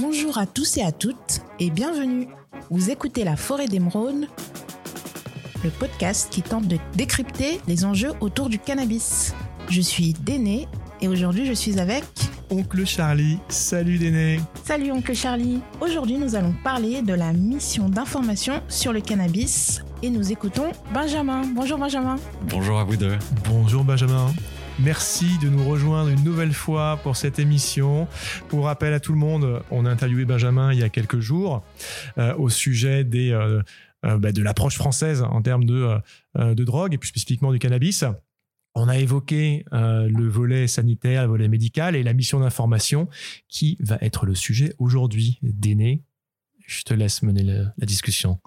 Bonjour à tous et à toutes et bienvenue. Vous écoutez La Forêt d'Émeraude, le podcast qui tente de décrypter les enjeux autour du cannabis. Je suis Déné et aujourd'hui je suis avec Oncle Charlie. Salut Déné. Salut Oncle Charlie. Aujourd'hui nous allons parler de la mission d'information sur le cannabis et nous écoutons Benjamin. Bonjour Benjamin. Bonjour à vous deux. Bonjour Benjamin. Merci de nous rejoindre une nouvelle fois pour cette émission. Pour rappel à tout le monde, on a interviewé Benjamin il y a quelques jours euh, au sujet euh, euh, bah, de l'approche française en termes de, de drogue et plus spécifiquement du cannabis. On a évoqué le volet sanitaire, le volet médical et la mission d'information qui va être le sujet aujourd'hui. Déné, je te laisse mener la discussion.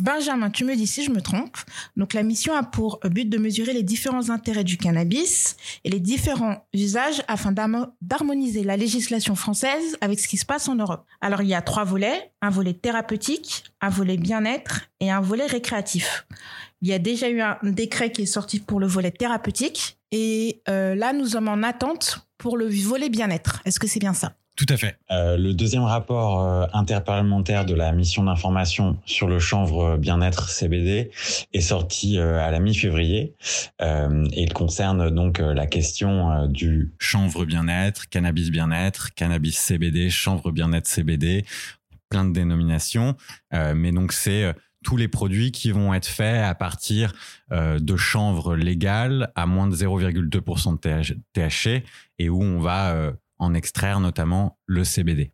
Benjamin, tu me dis si je me trompe. Donc la mission a pour but de mesurer les différents intérêts du cannabis et les différents usages afin d'harmoniser la législation française avec ce qui se passe en Europe. Alors il y a trois volets, un volet thérapeutique, un volet bien-être et un volet récréatif. Il y a déjà eu un décret qui est sorti pour le volet thérapeutique et euh, là nous sommes en attente pour le volet bien-être. Est-ce que c'est bien ça? Tout à fait. Euh, le deuxième rapport euh, interparlementaire de la mission d'information sur le chanvre bien-être CBD est sorti euh, à la mi-février il concerne donc la question du chanvre bien-être, cannabis bien-être, cannabis CBD, chanvre bien-être CBD, plein de dénominations, mais donc c'est tous les produits qui vont être faits à partir de chanvre légal à moins de 0,2% de THC et où on va en extraire notamment le CBD.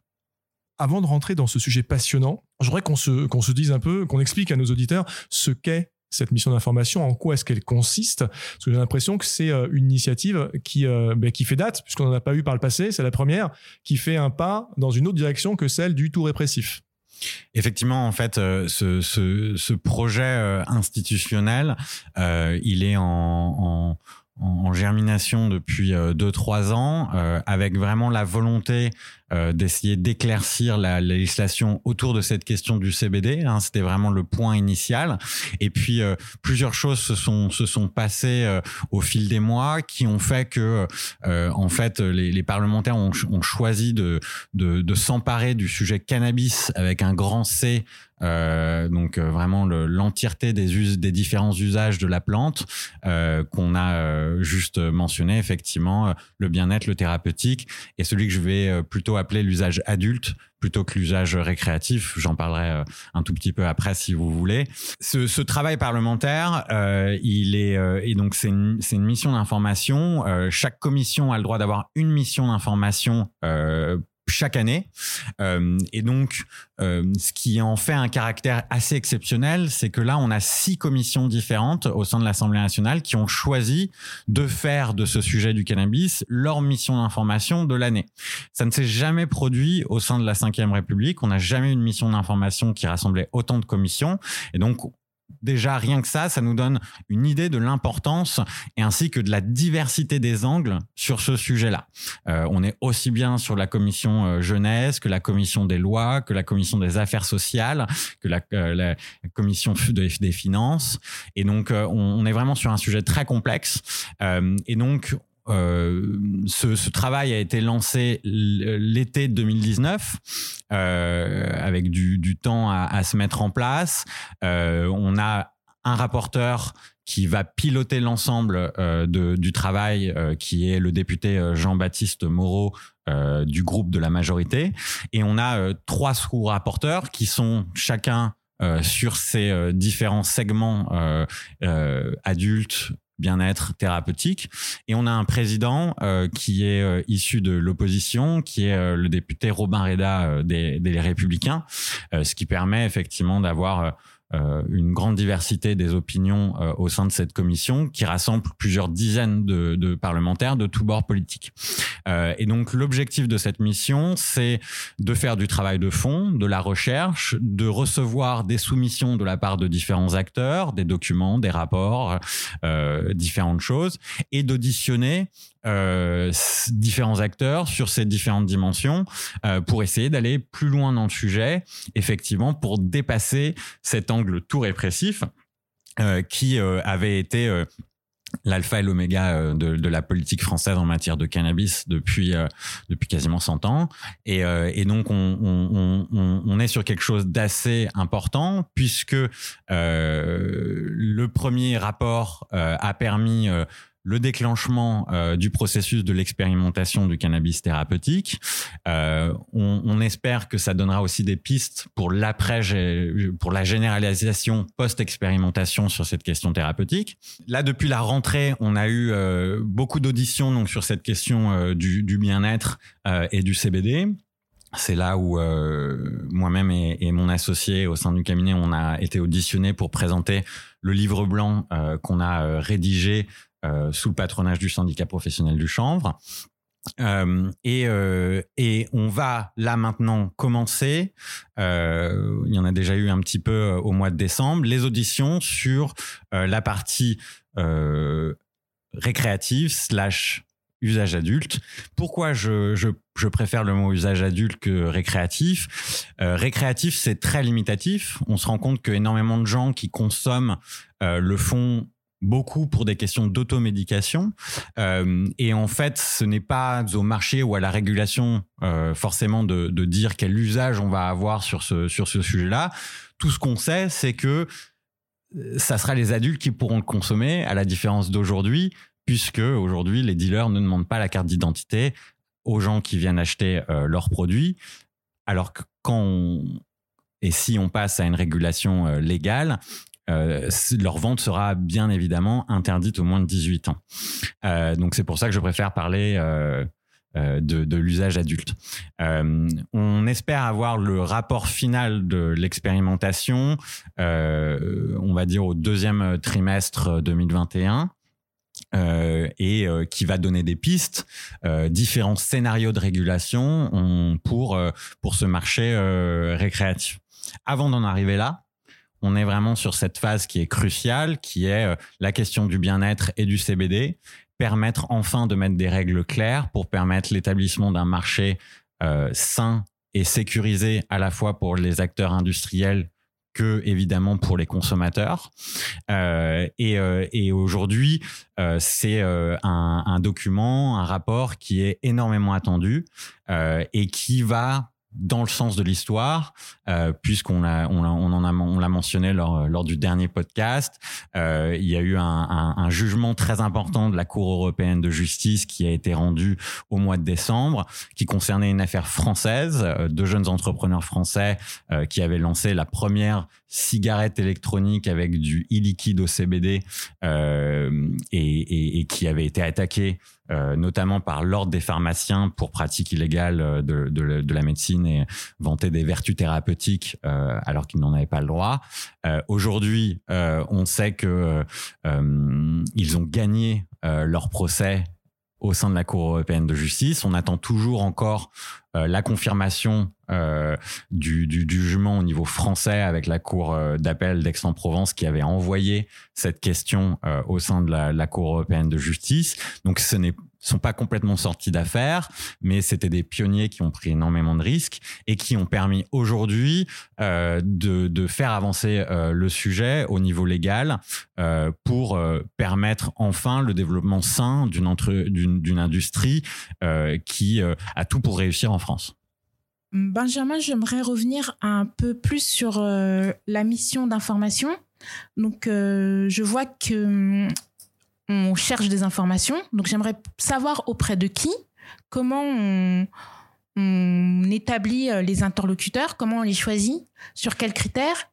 Avant de rentrer dans ce sujet passionnant, je voudrais qu'on se, qu'on se dise un peu, qu'on explique à nos auditeurs ce qu'est cette mission d'information, en quoi est-ce qu'elle consiste Parce que j'ai l'impression que c'est euh, une initiative qui, euh, ben, qui fait date, puisqu'on n'en a pas eu par le passé, c'est la première, qui fait un pas dans une autre direction que celle du tout répressif. Effectivement, en fait, euh, ce, ce, projet institutionnel, il est en en, germination depuis 2-3 euh, ans, euh, avec vraiment la volonté euh, d'essayer d'éclaircir la, législation autour de cette question du CBD. Hein, C'était vraiment le point initial. Et puis plusieurs choses se sont passées au fil des mois qui ont fait que en fait les, parlementaires ont, choisi de de, s'emparer du sujet cannabis avec un grand C euh, donc euh, vraiment l'entièreté des, des différents usages de la plante euh, qu'on a euh, juste mentionné, effectivement, le bien-être, le thérapeutique, et celui que je vais plutôt appeler l'usage adulte plutôt que l'usage récréatif. J'en parlerai un tout petit peu après si vous voulez. Ce, travail parlementaire, euh, il est et donc c'est une, une mission d'information. Euh, chaque commission a le droit d'avoir une mission d'information euh, chaque année. Euh, et donc, euh, ce qui en fait un caractère assez exceptionnel, c'est que là, on a six commissions différentes au sein de l'Assemblée nationale qui ont choisi de faire de ce sujet du cannabis leur mission d'information de l'année. Ça ne s'est jamais produit au sein de la Ve République. On n'a jamais eu une mission d'information qui rassemblait autant de commissions. Et donc, déjà rien que ça, ça nous donne une idée de l'importance et ainsi que de la diversité des angles sur ce sujet-là. Euh, on est aussi bien sur la commission euh, jeunesse que la commission des lois, que la commission des affaires sociales, que la, euh, commission des, finances. Et donc, on, est vraiment sur un sujet très complexe. et donc, euh, ce, travail a été lancé l'été 2019 euh, avec du, temps à, se mettre en place. Euh, on a un rapporteur qui va piloter l'ensemble du travail, qui est le député Jean-Baptiste Moreau du groupe de la majorité. Et on a trois sous-rapporteurs qui sont chacun sur ces différents segments adultes, bien-être thérapeutique. Et on a un président euh, qui est euh, issu de l'opposition, qui est euh, le député Robin Reda des, des Républicains, ce qui permet effectivement d'avoir euh, une grande diversité des opinions euh, au sein de cette commission qui rassemble plusieurs dizaines de, de parlementaires de tous bords politiques. Euh, et donc l'objectif de cette mission, c'est de faire du travail de fond, de la recherche, de recevoir des soumissions de la part de différents acteurs, des documents, des rapports, différentes choses, et d'auditionner euh, différents acteurs sur ces différentes dimensions euh, pour essayer d'aller plus loin dans le sujet, effectivement, pour dépasser cet angle tout répressif euh, qui avait été l'alpha et l'oméga de, la politique française en matière de cannabis depuis depuis quasiment 100 ans. Et, donc on, on, on, on, est sur quelque chose d'assez important puisque le premier rapport a permis le déclenchement euh, du processus de l'expérimentation du cannabis thérapeutique. Euh, on, espère que ça donnera aussi des pistes pour l'après, pour la généralisation post-expérimentation sur cette question thérapeutique. Là, depuis la rentrée, on a eu euh, beaucoup d'auditions donc sur cette question du, bien-être et du CBD. C'est là où moi-même et, mon associé au sein du cabinet, on a été auditionnés pour présenter le livre blanc qu'on a rédigé sous le patronage du syndicat professionnel du chanvre. Euh, et, euh, et on va là maintenant commencer, euh, il y en a déjà eu un petit peu euh, au mois de décembre, les auditions sur euh, la partie récréative slash usage adulte. Pourquoi je, je, je, préfère le mot usage adulte que récréatif? Récréatif, c'est très limitatif. On se rend compte que énormément de gens qui consomment le font beaucoup pour des questions d'automédication. Euh, et en fait, ce n'est pas au marché ou à la régulation euh, forcément de, dire quel usage on va avoir sur ce, sur ce sujet-là. Tout ce qu'on sait, c'est que euh, ça sera les adultes qui pourront le consommer, à la différence d'aujourd'hui, puisque aujourd'hui, les dealers ne demandent pas la carte d'identité aux gens qui viennent acheter leurs produits, alors que quand on, et si on passe à une régulation légale, euh, leur vente sera bien évidemment interdite au moins de 18 ans. Euh, donc c'est pour ça que je préfère parler euh, de, l'usage adulte. On espère avoir le rapport final de l'expérimentation, on va dire au deuxième trimestre 2021. Euh, et qui va donner des pistes, différents scénarios de régulation on, pour pour ce marché récréatif. Avant d'en arriver là, on est vraiment sur cette phase qui est cruciale, qui est euh, la question du bien-être et du CBD, permettre enfin de mettre des règles claires pour permettre l'établissement d'un marché euh, sain et sécurisé à la fois pour les acteurs industriels que évidemment pour les consommateurs. Euh, et, aujourd'hui, c'est un, document, un rapport qui est énormément attendu et qui va dans le sens de l'histoire, euh, puisqu'on l'a, on, a, on l'a mentionné lors, lors du dernier podcast. Euh, il y a eu un, un, un, jugement très important de la Cour européenne de justice qui a été rendu au mois de décembre, qui concernait une affaire française, euh, de jeunes entrepreneurs français euh, qui avaient lancé la première cigarette électronique avec du e-liquide au CBD euh, et, qui avait été attaqué euh, notamment par l'ordre des pharmaciens pour pratique illégale euh, de, la médecine et vanter des vertus thérapeutiques alors qu'ils n'en avaient pas le droit. Aujourd'hui, on sait que ils ont gagné leur procès au sein de la Cour européenne de justice. On attend toujours encore euh, la confirmation euh, du, du, du, jugement au niveau français avec la Cour euh, d'appel d'Aix-en-Provence qui avait envoyé cette question euh, au sein de la, la, Cour européenne de justice. Donc ce n'est sont pas complètement sortis d'affaires, mais c'était des pionniers qui ont pris énormément de risques et qui ont permis aujourd'hui euh, de, de, faire avancer euh, le sujet au niveau légal euh, pour permettre enfin le développement sain d'une industrie qui a tout pour réussir en France. Benjamin, j'aimerais revenir un peu plus sur la mission d'information. Donc, je vois que hum, on cherche des informations. Donc, j'aimerais savoir auprès de qui, comment on, établit euh, les interlocuteurs, comment on les choisit, sur quels critères.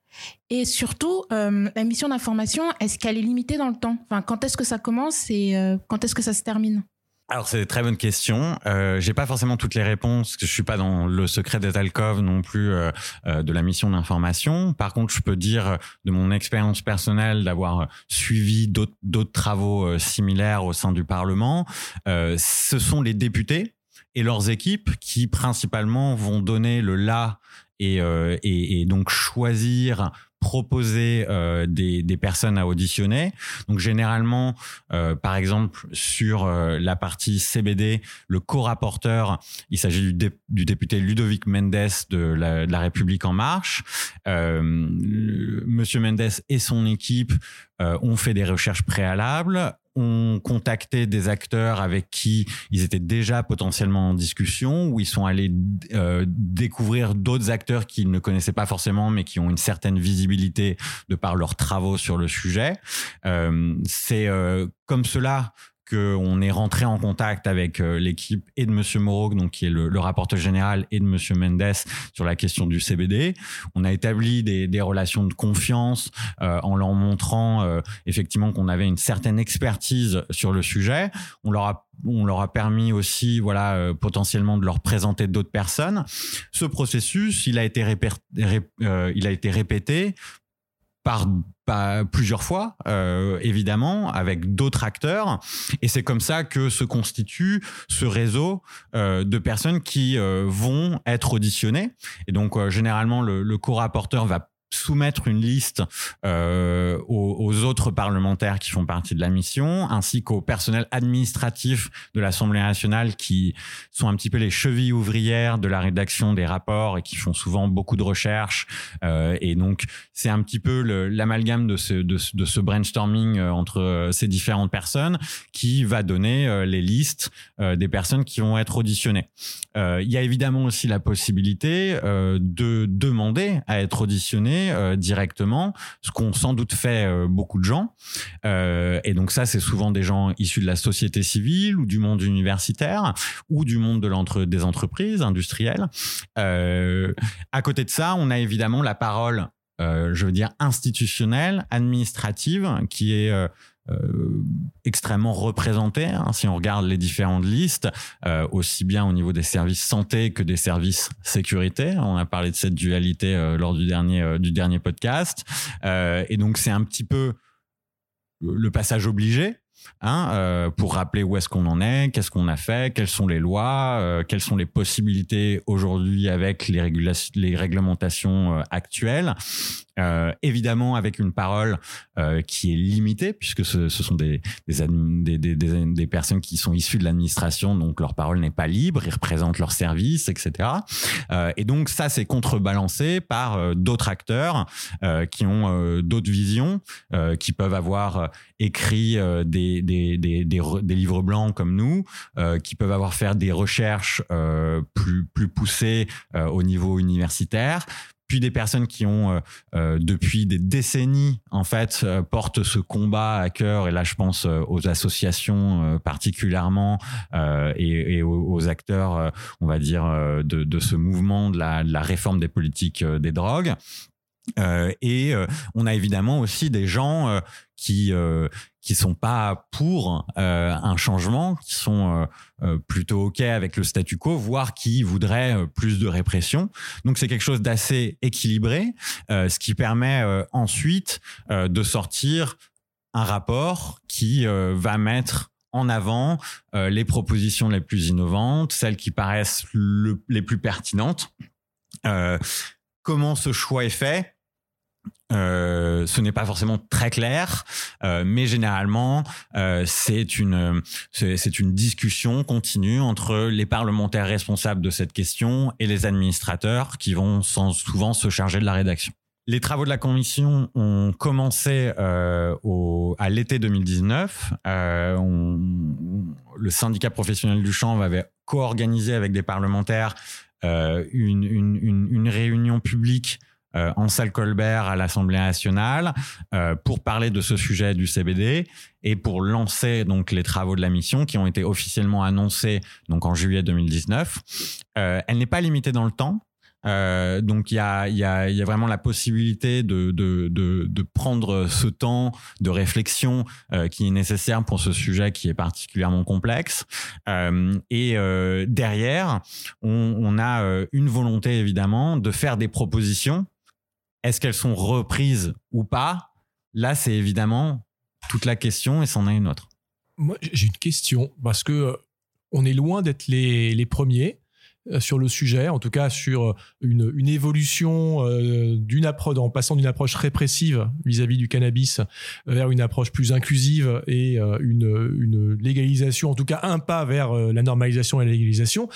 Et surtout, euh, la mission d'information, est-ce qu'elle est limitée dans le temps? Quand est-ce que ça commence et euh, quand est-ce que ça se termine? Alors c'est une très bonne question. Euh, j'ai pas forcément toutes les réponses, je suis pas dans le secret des alcôves non plus euh, euh, de la mission d'information. Par contre, je peux dire de mon expérience personnelle d'avoir suivi d'autres travaux euh, similaires au sein du Parlement. Ce sont les députés et leurs équipes qui principalement vont donner le là et, et donc choisir proposer euh, des, personnes à auditionner. Donc généralement, euh, par exemple, sur euh, la partie CBD, le co-rapporteur, il s'agit du, dé du, député Ludovic Mendes de la, République en marche. Monsieur Mendes et son équipe ont fait des recherches préalables ont contacté des acteurs avec qui ils étaient déjà potentiellement en discussion, ou ils sont allés euh, découvrir d'autres acteurs qu'ils ne connaissaient pas forcément, mais qui ont une certaine visibilité de par leurs travaux sur le sujet. Euh, c'est euh, comme cela qu'on est rentré en contact avec euh, l'équipe et de Monsieur Moreau, donc qui est le, rapporteur général, et de Monsieur Mendes sur la question du CBD. On a établi des, relations de confiance euh, en leur montrant euh, effectivement qu'on avait une certaine expertise sur le sujet. On leur a on leur a permis aussi, voilà, potentiellement de leur présenter d'autres personnes. Ce processus, il a été, il a été répété par, plusieurs fois, euh, évidemment, avec d'autres acteurs. Et c'est comme ça que se constitue ce réseau euh, de personnes qui euh, vont être auditionnées. Et donc, généralement, le, le co-rapporteur va soumettre une liste euh, aux, autres parlementaires qui font partie de la mission, ainsi qu'au personnel administratif de l'Assemblée nationale qui sont un petit peu les chevilles ouvrières de la rédaction des rapports et qui font souvent beaucoup de recherches. Euh, et donc, c'est un petit peu l'amalgame de ce, brainstorming euh, entre ces différentes personnes qui va donner les listes des personnes qui vont être auditionnées. il y a évidemment aussi la possibilité de demander à être auditionné euh, directement, ce qu'ont sans doute fait euh, beaucoup de gens. Euh, et donc ça, c'est souvent des gens issus de la société civile ou du monde universitaire ou du monde de l'entre des entreprises industrielles. à côté de ça, on a évidemment la parole je veux dire institutionnelle, administrative, qui est extrêmement représenté. Hein, si on regarde les différentes listes, euh, aussi bien au niveau des services santé que des services sécurité. On a parlé de cette dualité euh, lors du dernier du dernier podcast. et donc c'est un petit peu le passage obligé Hein, euh, pour rappeler où est-ce qu'on en est, qu'est-ce qu'on a fait, quelles sont les lois, euh, quelles sont les possibilités aujourd'hui avec les, réglementations euh, actuelles. évidemment, avec une parole qui est limitée, puisque ce, sont des des, personnes qui sont issues de l'administration, donc leur parole n'est pas libre, ils représentent leurs services, etc. et donc ça, c'est contrebalancé par d'autres acteurs qui ont d'autres visions, qui peuvent avoir écrit des des, livres blancs comme nous, euh, qui peuvent avoir fait des recherches euh, plus, poussées euh, au niveau universitaire, puis des personnes qui ont depuis des décennies en fait portent ce combat à cœur. Et là je pense aux associations particulièrement et, aux, acteurs on va dire de, ce mouvement de la, réforme des politiques des drogues et on a évidemment aussi des gens qui qui sont pas pour euh, un changement, qui sont euh, euh, plutôt ok avec le statu quo, voire qui voudraient plus de répression. Donc c'est quelque chose d'assez équilibré, ce qui permet ensuite de sortir un rapport qui va mettre en avant les propositions les plus innovantes, celles qui paraissent les plus pertinentes. comment ce choix est fait? Euh, ce n'est pas forcément très clair, euh, mais généralement euh, c'est une discussion continue entre les parlementaires responsables de cette question et les administrateurs qui vont sans, souvent se charger de la rédaction. Les travaux de la commission ont commencé à l'été 2019. On, le syndicat professionnel du chanvre avait co-organisé avec des parlementaires une, réunion publique en salle Colbert à l'Assemblée nationale euh, pour parler de ce sujet du CBD et pour lancer donc les travaux de la mission qui ont été officiellement annoncés donc en juillet 2019. Euh, elle n'est pas limitée dans le temps. Euh, donc il y a, y, a, y a vraiment la possibilité de, de, de, de prendre ce temps de réflexion euh, qui est nécessaire pour ce sujet qui est particulièrement complexe. Euh, et derrière, on, on a une volonté évidemment de faire des propositions est-ce qu'elles sont reprises ou pas? Là, c'est évidemment toute la question et c'en a une autre. Moi, j'ai une question parce que euh, on est loin d'être les, premiers euh, sur le sujet, en tout cas sur euh, une, évolution d'une approche, en passant d'une approche répressive vis-à-vis du cannabis vers une approche plus inclusive et une, légalisation, en tout cas un pas vers la normalisation et la légalisation.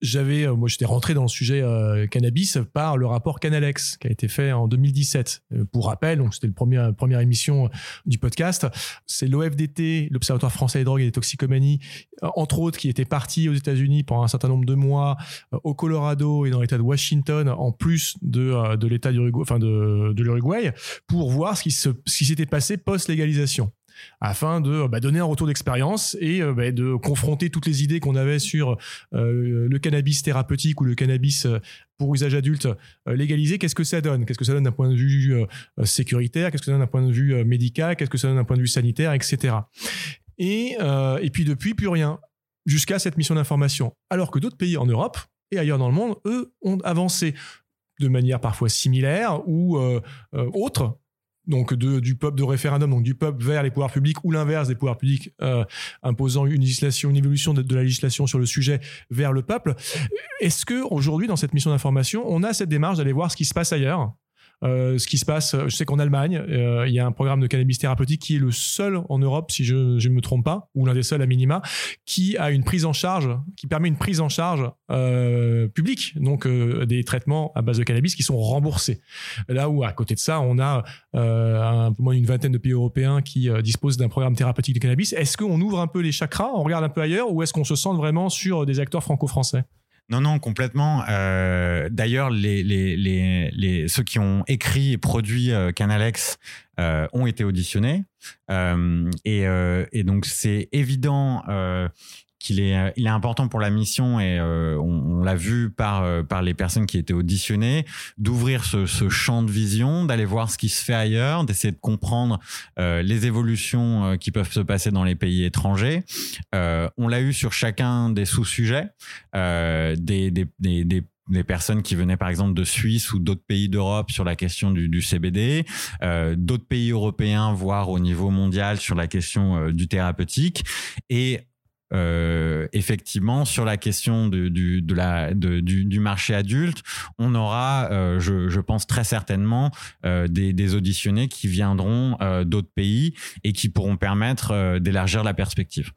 J'avais, euh, moi, j'étais rentré dans le sujet euh, cannabis par le rapport Canalex qui a été fait en 2017. Euh, pour rappel, donc c'était le premier première émission du podcast. C'est l'OFDT, l'Observatoire français des drogues et des toxicomanies, entre autres, qui était parti aux États-Unis pendant un certain nombre de mois, au Colorado et dans l'État de Washington, en plus de de l'État d'Uruguay, enfin de, de l'Uruguay, pour voir ce qui se, ce qui s'était passé post légalisation afin de bah, donner un retour d'expérience et euh, bah, de confronter toutes les idées qu'on avait sur euh, le cannabis thérapeutique ou le cannabis euh, pour usage adulte légalisé, qu'est-ce que ça donne? Qu'est-ce que ça donne d'un point de vue sécuritaire? Qu'est-ce que ça donne d'un point de vue médical? Qu'est-ce que ça donne d'un point de vue sanitaire, etc. Et, et puis depuis, plus rien, jusqu'à cette mission d'information. Alors que d'autres pays en Europe et ailleurs dans le monde, eux, ont avancé de manière parfois similaire ou autre donc du peuple de référendum, donc du peuple vers les pouvoirs publics, ou l'inverse des pouvoirs publics euh, imposant une législation, une évolution de, la législation sur le sujet vers le peuple. Est-ce que aujourd'hui, dans cette mission d'information, on a cette démarche d'aller voir ce qui se passe ailleurs? Ce qui se passe. Je sais qu'en Allemagne, euh, il y a un programme de cannabis thérapeutique qui est le seul en Europe, si je ne me trompe pas, ou l'un des seuls à minima, qui a une prise en charge, qui permet une prise en charge euh, publique, donc des traitements à base de cannabis qui sont remboursés. Là où à côté de ça, on a un peu moins d'une vingtaine de pays européens qui disposent d'un programme thérapeutique de cannabis. Est-ce qu'on ouvre un peu les chakras, on regarde un peu ailleurs, ou est-ce qu'on se sent vraiment sur des acteurs franco-français? Non, non, complètement. Euh, D'ailleurs, les, les, les, les, ceux qui ont écrit et produit euh, Canalex euh, ont été auditionnés. Euh, et, euh, et, donc, c'est évident qu'il est, euh, il est important pour la mission et euh, on, l'a vu par, euh, par les personnes qui étaient auditionnées, d'ouvrir ce, ce, champ de vision, d'aller voir ce qui se fait ailleurs, d'essayer de comprendre euh, les évolutions qui peuvent se passer dans les pays étrangers. on l'a eu sur chacun des sous-sujets, des, des, des, des des personnes qui venaient par exemple de Suisse ou d'autres pays d'Europe sur la question du, du CBD, euh, d'autres pays européens, voire au niveau mondial sur la question euh, du thérapeutique. Et euh, effectivement, sur la question du, du, marché adulte, on aura, euh, je, pense très certainement, euh, des, auditionnés qui viendront d'autres pays et qui pourront permettre d'élargir la perspective.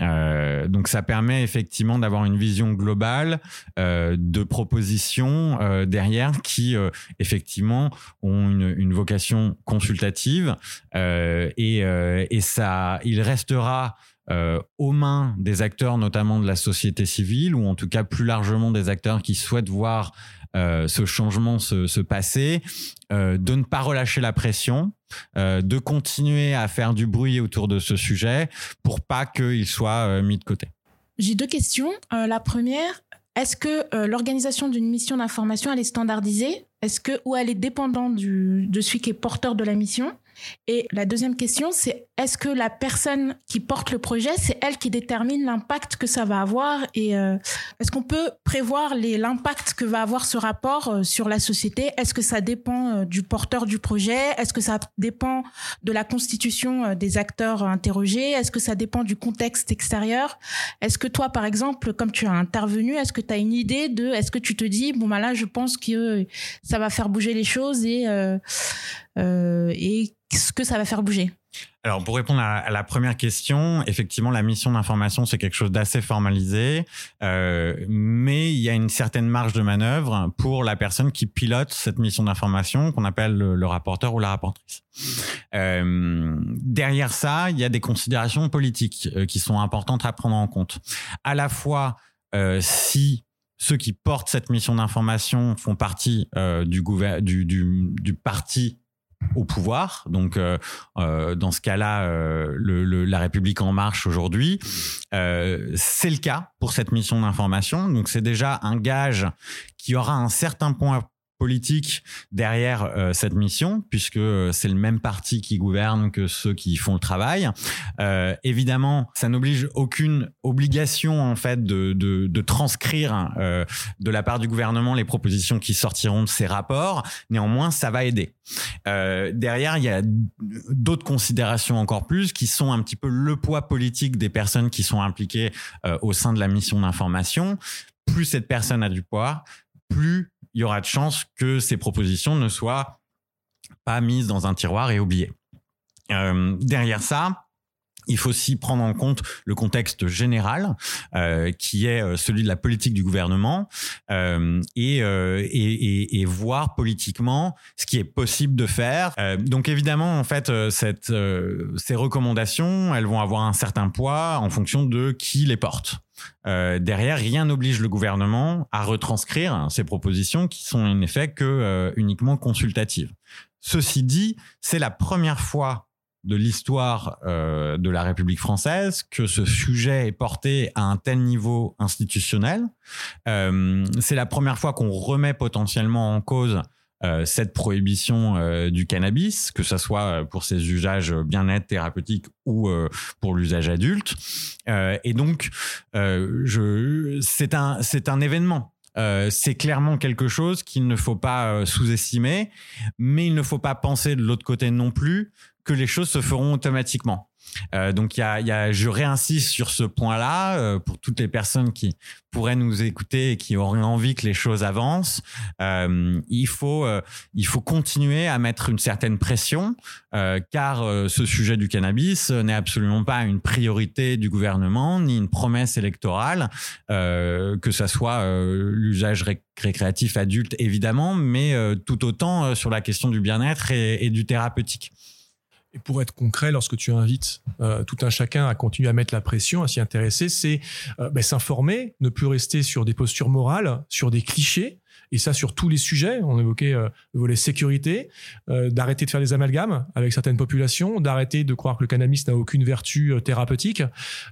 donc ça permet effectivement d'avoir une vision globale de propositions derrière qui effectivement ont une, une vocation consultative et, et ça, il restera euh, aux mains des acteurs, notamment de la société civile, ou en tout cas plus largement des acteurs qui souhaitent voir euh, ce changement se, se passer, euh, de ne pas relâcher la pression, de continuer à faire du bruit autour de ce sujet pour pas qu'il soit mis de côté. J'ai deux questions. La première, est-ce que l'organisation d'une mission d'information elle est standardisée? Est-ce que ou elle est dépendante de celui qui est porteur de la mission? Et la deuxième question, c'est est-ce que la personne qui porte le projet, c'est elle qui détermine l'impact que ça va avoir et euh, est-ce qu'on peut prévoir l'impact que va avoir ce rapport euh, sur la société? Est-ce que ça dépend euh, du porteur du projet? Est-ce que ça dépend de la constitution euh, des acteurs interrogés? Est-ce que ça dépend du contexte extérieur? Est-ce que toi, par exemple, comme tu as intervenu, est-ce que tu as une idée de, est-ce que tu te dis, bon, bah là, je pense que ça va faire bouger les choses et, et ce que ça va faire bouger? Alors, pour répondre à, la première question, effectivement, la mission d'information, c'est quelque chose d'assez formalisé, euh, mais il y a une certaine marge de manœuvre pour la personne qui pilote cette mission d'information, qu'on appelle le, rapporteur ou la rapportrice. Euh, derrière ça, il y a des considérations politiques euh, qui sont importantes à prendre en compte. À la fois, si ceux qui portent cette mission d'information font partie du, du, du, du parti au pouvoir. Donc, euh, euh, dans ce cas-là, euh, la République en marche aujourd'hui. C'est le cas pour cette mission d'information. Donc, c'est déjà un gage qui aura un certain point politique derrière euh, cette mission, puisque euh, c'est le même parti qui gouverne que ceux qui font le travail. Euh, évidemment, ça n'oblige aucune obligation en fait de, de, transcrire de la part du gouvernement les propositions qui sortiront de ces rapports. Néanmoins, ça va aider. Derrière, il y a d'autres considérations encore plus qui sont un petit peu le poids politique des personnes qui sont impliquées au sein de la mission d'information. Plus cette personne a du poids, plus il y aura de chances que ces propositions ne soient pas mises dans un tiroir et oubliées. Euh, derrière ça, il faut aussi prendre en compte le contexte général, euh, qui est euh, celui de la politique du gouvernement, euh, et, voir politiquement ce qui est possible de faire. Donc évidemment, en fait, ces recommandations, elles vont avoir un certain poids en fonction de qui les porte. derrière, rien n'oblige le gouvernement à retranscrire ces propositions qui sont en effet que uniquement consultatives. Ceci dit, c'est la première fois de l'histoire euh, de la République française que ce sujet est porté à un tel niveau institutionnel. Euh, c'est la première fois qu'on remet potentiellement en cause euh, cette prohibition du cannabis, que ce soit pour ses usages bien-être thérapeutiques ou pour l'usage adulte. et donc, c'est un événement. Euh, c'est clairement quelque chose qu'il ne faut pas sous-estimer, mais il ne faut pas penser de l'autre côté non plus que les choses se feront automatiquement. Euh, donc, y a, y a, je réinsiste sur ce point-là euh, pour toutes les personnes qui pourraient nous écouter et qui auraient envie que les choses avancent. Euh, il faut, continuer à mettre une certaine pression, car ce sujet du cannabis n'est absolument pas une priorité du gouvernement ni une promesse électorale, que ça soit l'usage récréatif adulte évidemment, mais tout autant sur la question du bien-être et du thérapeutique. Pour être concret, lorsque tu invites euh, tout un chacun à continuer à mettre la pression, à s'y intéresser, c'est euh, ben, s'informer, ne plus rester sur des postures morales, sur des clichés, et ça sur tous les sujets. On évoquait euh, le volet sécurité, euh, d'arrêter de faire des amalgames avec certaines populations, d'arrêter de croire que le cannabis n'a aucune vertu euh, thérapeutique,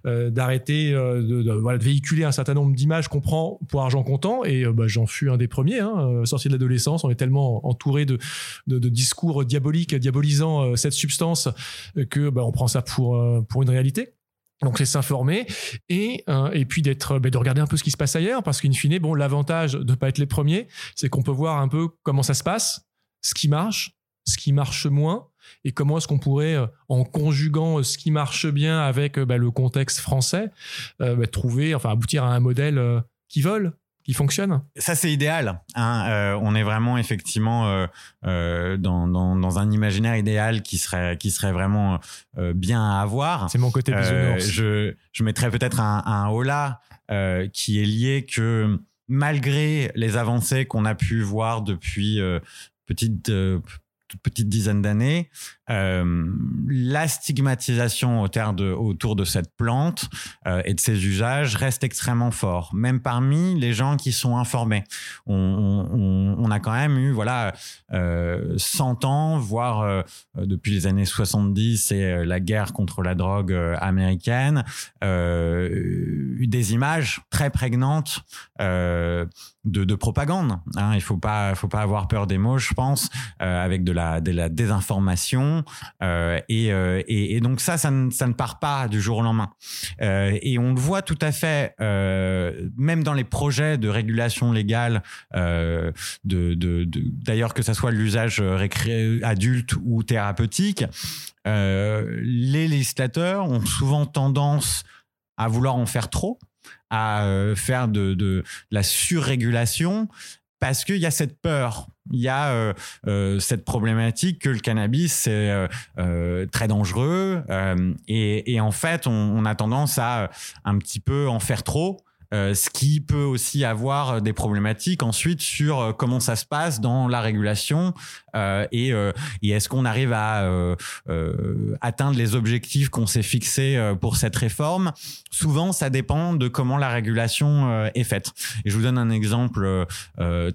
d'arrêter de, voilà, de, véhiculer un certain nombre d'images qu'on prend pour argent comptant. Et bah, j'en fus un des premiers, hein, sorti de l'adolescence, on est tellement entouré de, de, de discours diaboliques, diabolisant cette substance que bah, on prend ça pour, pour une réalité. Donc c'est s'informer et euh, et puis d'être ben, de regarder un peu ce qui se passe ailleurs parce qu'in fine bon l'avantage de pas être les premiers c'est qu'on peut voir un peu comment ça se passe ce qui marche ce qui marche moins et comment est-ce qu'on pourrait euh, en conjuguant ce qui marche bien avec ben, le contexte français ben, trouver enfin aboutir à un modèle qui vole qui fonctionne. Ça, c'est idéal. Hein. Euh, on est vraiment effectivement euh, euh, dans, dans, dans, un imaginaire idéal qui serait, qui serait vraiment bien à avoir. C'est mon côté bisounours. je, je mettrais peut-être un, un holà qui est lié que malgré les avancées qu'on a pu voir depuis petite toute petite dizaine d'années, euh, la stigmatisation autour de, cette plante euh, et de ses usages reste extrêmement fort, même parmi les gens qui sont informés. On, a quand même eu voilà euh, 100 ans, voire euh, depuis les années 70 et la guerre contre la drogue américaine, eu des images très prégnantes de, de, propagande. Hein. Il faut pas faut pas avoir peur des mots, je pense, avec de la, de la désinformation euh, et, euh, et, et, donc ça, ça ne, part pas du jour au lendemain. Euh, et on le voit tout à fait, même dans les projets de régulation légale, euh, de, d'ailleurs que ça soit l'usage adulte ou thérapeutique, les législateurs ont souvent tendance à vouloir en faire trop à faire de, de la surrégulation parce qu'il y a cette peur, il y a euh, euh, cette problématique que le cannabis c'est euh, très dangereux et, et, en fait on, on, a tendance à un petit peu en faire trop euh, ce qui peut aussi avoir des problématiques ensuite sur euh, comment ça se passe dans la régulation euh, et, euh, est-ce qu'on arrive à euh, atteindre les objectifs qu'on s'est fixés pour cette réforme? Souvent, ça dépend de comment la régulation est faite. Et je vous donne un exemple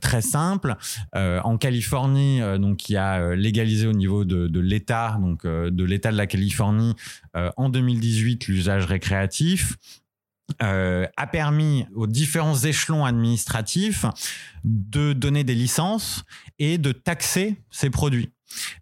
très simple. en Californie, donc qui a légalisé au niveau de l'État, donc de l'État de la Californie en 2018 l'usage récréatif euh, a permis aux différents échelons administratifs de donner des licences et de taxer ces produits.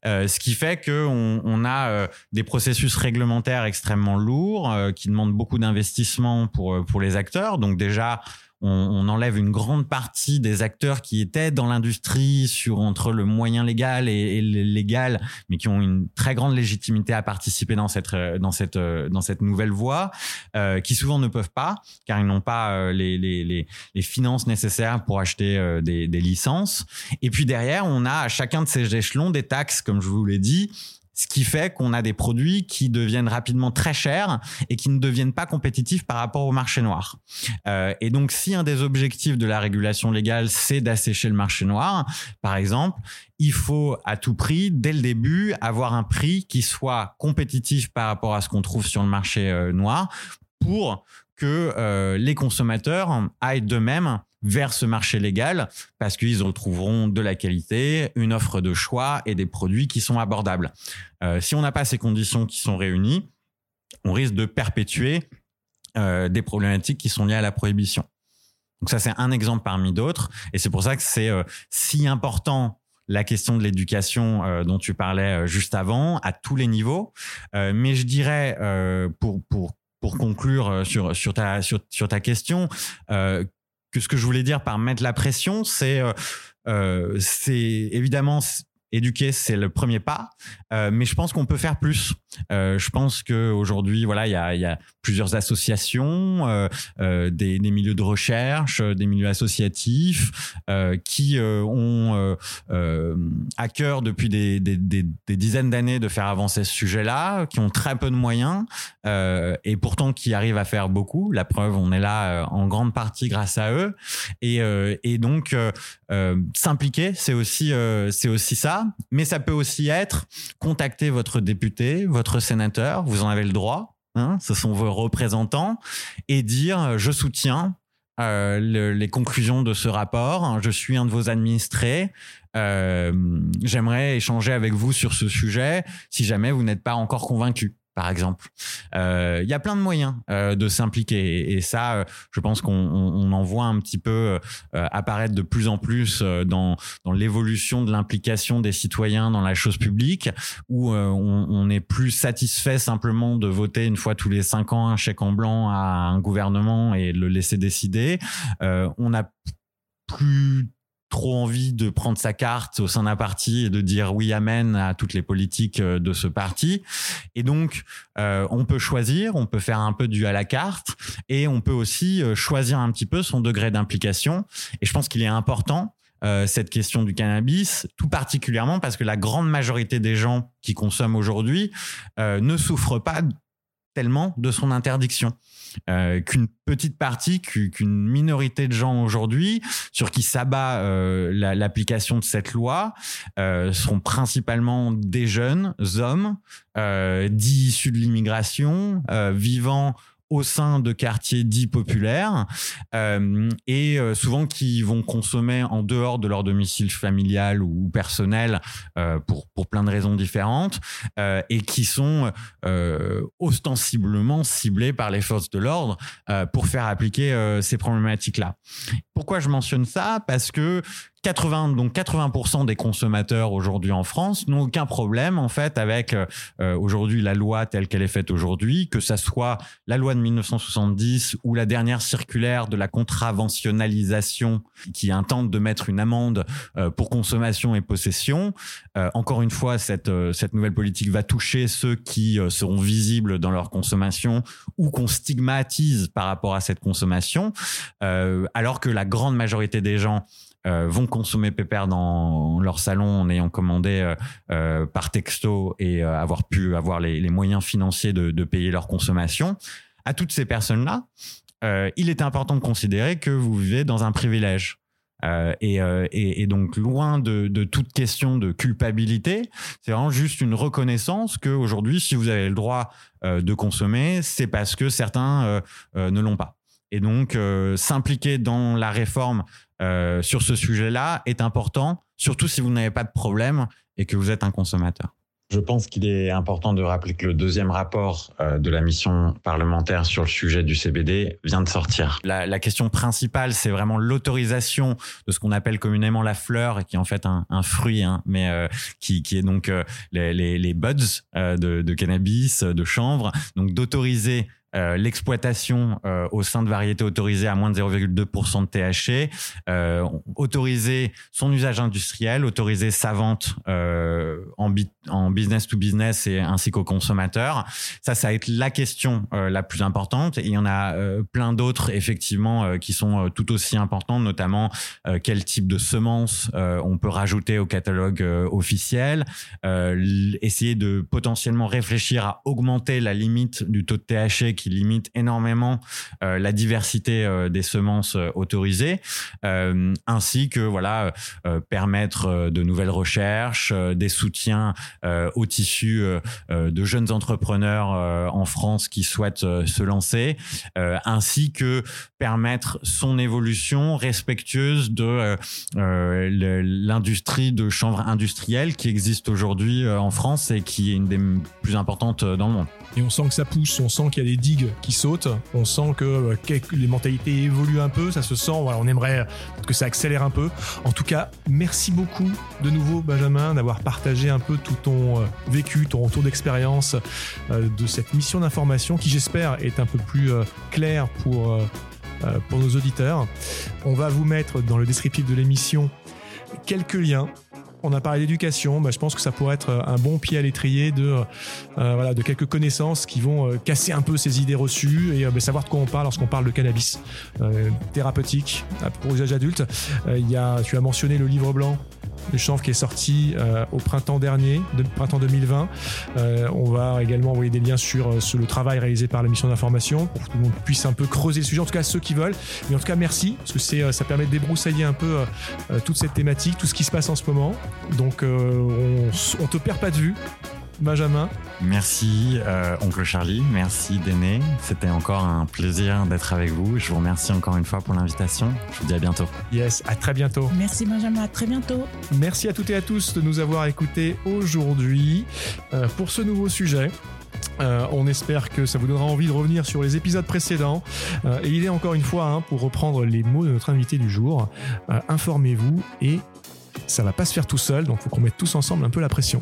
Euh, ce qui fait qu'on on a euh, des processus réglementaires extrêmement lourds qui demandent beaucoup d'investissement pour, pour les acteurs. Donc déjà, on, on, enlève une grande partie des acteurs qui étaient dans l'industrie sur entre le moyen légal et, et, légal, mais qui ont une très grande légitimité à participer dans cette dans cette dans cette nouvelle voie, euh, qui souvent ne peuvent pas car ils n'ont pas euh, les, les, les, les, finances nécessaires pour acheter euh, des, des licences. Et puis derrière, on a à chacun de ces échelons des taxes, comme je vous l'ai dit ce qui fait qu'on a des produits qui deviennent rapidement très chers et qui ne deviennent pas compétitifs par rapport au marché noir. Euh, et donc, si un des objectifs de la régulation légale, c'est d'assécher le marché noir, par exemple, il faut à tout prix, dès le début, avoir un prix qui soit compétitif par rapport à ce qu'on trouve sur le marché euh, noir pour que euh, les consommateurs aillent d'eux-mêmes vers ce marché légal parce qu'ils retrouveront de la qualité, une offre de choix et des produits qui sont abordables. Euh, si on n'a pas ces conditions qui sont réunies, on risque de perpétuer euh, des problématiques qui sont liées à la prohibition. Donc ça, c'est un exemple parmi d'autres. Et c'est pour ça que c'est euh, si important la question de l'éducation dont tu parlais juste avant, à tous les niveaux. mais je dirais, pour, pour, pour conclure sur, sur, ta, sur, sur ta question, que ce que je voulais dire par mettre la pression, c'est euh, euh évidemment éduquer, c'est le premier pas, euh, mais je pense qu'on peut faire plus. Euh, je pense qu'aujourd'hui, voilà, il y a, plusieurs associations, euh, euh des, milieux de recherche, des milieux associatifs qui ont à cœur depuis des, dizaines d'années de faire avancer ce sujet-là, qui ont très peu de moyens et pourtant qui arrivent à faire beaucoup. La preuve, on est là en grande partie grâce à eux. Et, et donc, s'impliquer, c'est aussi, c'est aussi ça, mais ça peut aussi être contacter votre député, votre sénateur, vous en avez le droit, hein, ce sont vos représentants, et dire euh, je soutiens euh, les conclusions de ce rapport, je suis un de vos administrés, euh, j'aimerais échanger avec vous sur ce sujet si jamais vous n'êtes pas encore convaincu par exemple. Euh, il y a plein de moyens euh, de s'impliquer et, ça, euh, je pense qu'on on, en voit un petit peu apparaître de plus en plus dans, dans l'évolution de l'implication des citoyens dans la chose publique, où on, on, est plus satisfait simplement de voter une fois tous les cinq ans un chèque en blanc à un gouvernement et le laisser décider. on a plus trop envie de prendre sa carte au sein d'un parti et de dire oui amen à toutes les politiques euh, de ce parti. Et donc, euh, on peut choisir, on peut faire un peu du à la carte et on peut aussi euh, choisir un petit peu son degré d'implication. Et je pense qu'il est important cette question du cannabis, tout particulièrement parce que la grande majorité des gens qui consomment aujourd'hui ne souffrent pas tellement de son interdiction. Euh, qu'une petite partie, qu'une minorité de gens aujourd'hui sur qui s'abat euh, l'application de cette loi euh, seront principalement des jeunes hommes dits issus de l'immigration, vivant au sein de quartiers dits populaires euh, et euh, souvent qui vont consommer en dehors de leur domicile familial ou personnel euh, pour, pour plein de raisons différentes et qui sont ostensiblement ciblés par les forces de l'ordre pour faire appliquer ces problématiques-là. Pourquoi je mentionne ça? Parce que 80 donc 80% des consommateurs aujourd'hui en France n'ont aucun problème en fait avec euh, euh, aujourd'hui la loi telle qu'elle est faite aujourd'hui, que ça soit la loi de 1970 ou la dernière circulaire de la contraventionnalisation qui intente de mettre une amende euh, pour consommation et possession. encore une fois, cette cette nouvelle politique va toucher ceux qui seront visibles dans leur consommation ou qu'on stigmatise par rapport à cette consommation, alors que la grande majorité des gens euh, vont consommer Pépère dans leur salon en ayant commandé euh, euh, par texto et avoir pu avoir les, moyens financiers de, payer leur consommation. À toutes ces personnes-là, il est important de considérer que vous vivez dans un privilège. Et, donc loin de, toute question de culpabilité, c'est vraiment juste une reconnaissance que aujourd'hui, si vous avez le droit de consommer, c'est parce que certains ne l'ont pas. Et donc s'impliquer dans la réforme euh, sur ce sujet-là est important, surtout si vous n'avez pas de problème et que vous êtes un consommateur. Je pense qu'il est important de rappeler que le deuxième rapport euh, de la mission parlementaire sur le sujet du CBD vient de sortir. La, la question principale, c'est vraiment l'autorisation de ce qu'on appelle communément la fleur, qui est en fait un, un fruit, hein, mais euh, qui, qui, est donc les, les, les, buds de, de, cannabis, de chanvre, donc d'autoriser euh, l'exploitation euh, au sein de variétés autorisées à moins de 0,2% de THC, euh, autoriser son usage industriel, autoriser sa vente en, business to business et ainsi qu'aux consommateurs. Ça, ça va être la question la plus importante. Il y en a plein d'autres effectivement qui sont tout aussi importantes, notamment quel type de semences on peut rajouter au catalogue officiel, essayer de potentiellement réfléchir à augmenter la limite du taux de THC qui limite énormément euh, la diversité euh, des semences euh, autorisées, ainsi que voilà permettre de nouvelles recherches, des soutiens au tissu de jeunes entrepreneurs en France qui souhaitent se lancer, ainsi que permettre son évolution respectueuse de l'industrie de chanvre industrielle qui existe aujourd'hui en France et qui est une des plus importantes dans le monde. Et on sent que ça pousse, on sent qu'il y a des qui sautent, on sent que euh, les mentalités évoluent un peu, ça se sent, on aimerait que ça accélère un peu. En tout cas, merci beaucoup de nouveau Benjamin d'avoir partagé un peu tout ton euh, vécu, ton retour d'expérience euh, de cette mission d'information qui j'espère est un peu plus claire pour, pour nos auditeurs. On va vous mettre dans le descriptif de l'émission quelques liens on a parlé d'éducation, bah, je pense que ça pourrait être un bon pied à l'étrier de, euh, de quelques connaissances qui vont euh, casser un peu ces idées reçues et euh, bah, savoir de quoi on parle lorsqu'on parle de cannabis thérapeutique pour usage adulte. Y a, tu as mentionné le livre blanc le chanvre qui est sorti euh, au printemps dernier, de, printemps 2020. Euh, on va également envoyer des liens sur, euh, sur, le travail réalisé par la mission d'information pour que tout le monde puisse un peu creuser le sujet, en tout cas ceux qui veulent. Mais en tout cas, merci, parce que c'est, ça permet de débroussailler un peu toute cette thématique, tout ce qui se passe en ce moment. Donc on, on te perd pas de vue. Benjamin. Merci, euh, oncle Charlie. Merci, Déné. C'était encore un plaisir d'être avec vous. Je vous remercie encore une fois pour l'invitation. Je vous dis à bientôt. Yes, à très bientôt. Merci, Benjamin. À très bientôt. Merci à toutes et à tous de nous avoir écoutés aujourd'hui euh, pour ce nouveau sujet. Euh, on espère que ça vous donnera envie de revenir sur les épisodes précédents. et il est encore une fois, hein, pour reprendre les mots de notre invité du jour, informez-vous et ça va pas se faire tout seul, donc il faut qu'on mette tous ensemble un peu la pression.